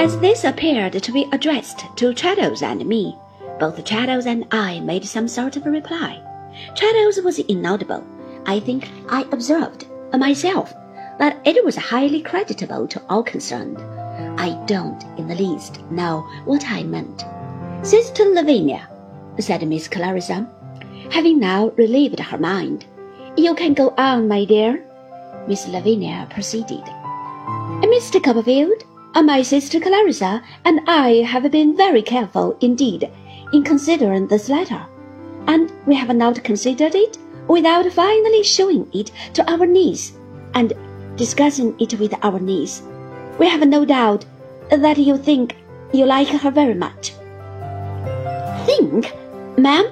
As this appeared to be addressed to Traddles and me, both Traddles and I made some sort of a reply. Traddles was inaudible. I think I observed myself that it was highly creditable to all concerned. I don't in the least know what I meant. Sister Lavinia, said Miss Clarissa, having now relieved her mind. You can go on, my dear. Miss Lavinia proceeded. Mr. Copperfield, uh, my sister Clarissa and I have been very careful indeed in considering this letter, and we have not considered it without finally showing it to our niece and discussing it with our niece. We have no doubt that you think you like her very much. Think, ma'am?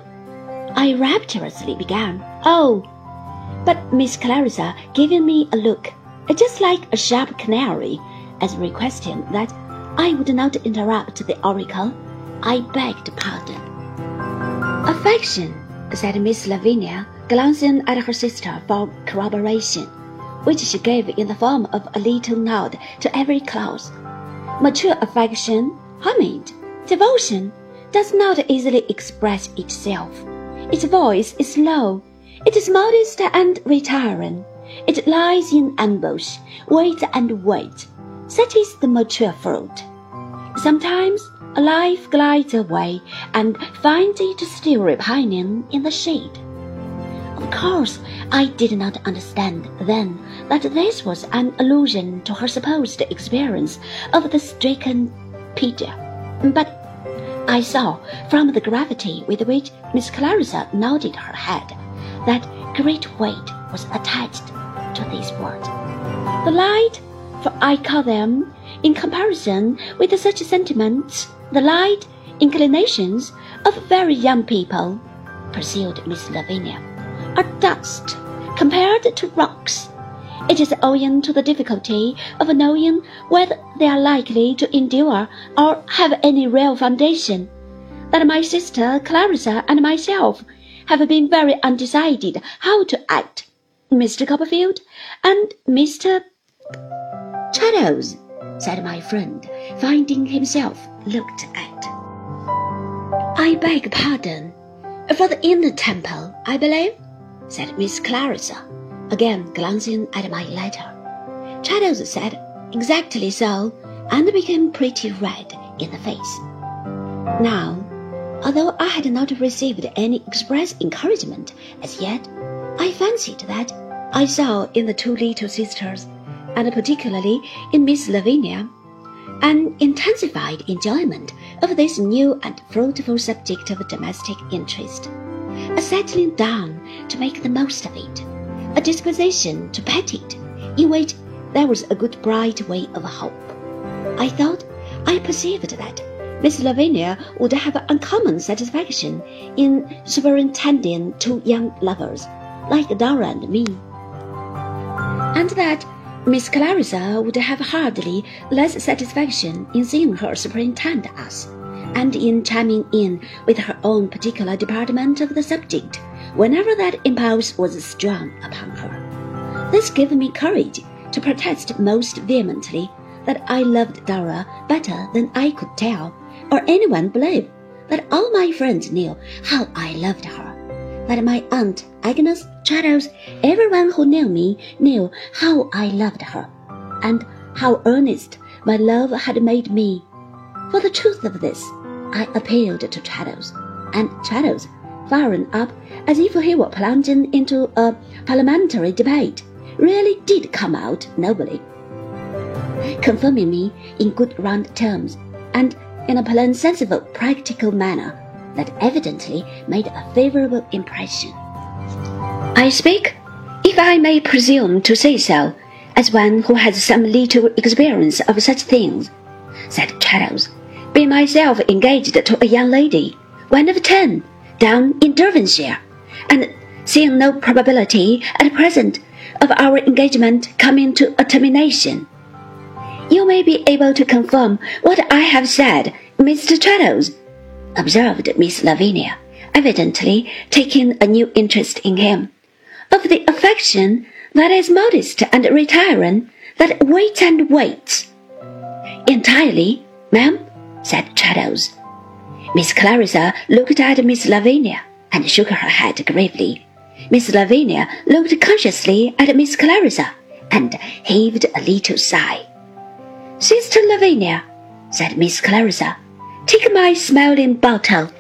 I rapturously began. Oh, but Miss Clarissa giving me a look, just like a sharp canary, as requesting that I would not interrupt the oracle, I begged pardon. Affection, said Miss Lavinia, glancing at her sister for corroboration, which she gave in the form of a little nod to every clause. Mature affection, homage, devotion, does not easily express itself. Its voice is low, it is modest and retiring. It lies in ambush, waits and waits. Such is the mature fruit. Sometimes a life glides away and finds it still repining in the shade. Of course, I did not understand then that this was an allusion to her supposed experience of the stricken Peter, but I saw from the gravity with which Miss Clarissa nodded her head that great weight was attached to these words. The light, for I call them, in comparison with such sentiments, the light inclinations of very young people, pursued Miss Lavinia, are dust compared to rocks. It is owing to the difficulty of knowing whether they are likely to endure or have any real foundation that my sister Clarissa and myself have been very undecided how to act. Mr. Copperfield and Mr. Traddles, said my friend, finding himself looked at. I beg pardon. For the inner temple, I believe, said Miss Clarissa, again glancing at my letter. Traddles said exactly so, and became pretty red in the face. Now, Although I had not received any express encouragement as yet, I fancied that I saw in the two little sisters, and particularly in Miss Lavinia, an intensified enjoyment of this new and fruitful subject of domestic interest, a settling down to make the most of it, a disposition to pet it, in which there was a good bright way of hope. I thought I perceived that Miss Lavinia would have uncommon satisfaction in superintending two young lovers, like Dora and me, and that Miss Clarissa would have hardly less satisfaction in seeing her superintend us, and in chiming in with her own particular department of the subject whenever that impulse was strong upon her. This gave me courage to protest most vehemently that I loved Dora better than I could tell or anyone believe that all my friends knew how I loved her, that my aunt Agnes, Traddles, everyone who knew me knew how I loved her, and how earnest my love had made me. For the truth of this, I appealed to Traddles, and Traddles, firing up as if he were plunging into a parliamentary debate, really did come out nobly, confirming me in good round terms, and in a plain, sensible, practical manner that evidently made a favorable impression. I speak, if I may presume to say so, as one who has some little experience of such things, said Traddles, being myself engaged to a young lady, one of ten, down in Devonshire, and seeing no probability at present of our engagement coming to a termination. You may be able to confirm what I have said, Mr. Traddles, observed Miss Lavinia, evidently taking a new interest in him. Of the affection that is modest and retiring, that waits and waits. Entirely, ma'am, said Traddles. Miss Clarissa looked at Miss Lavinia and shook her head gravely. Miss Lavinia looked consciously at Miss Clarissa and heaved a little sigh. Sister Lavinia, said Miss Clarissa, take my smelling bottle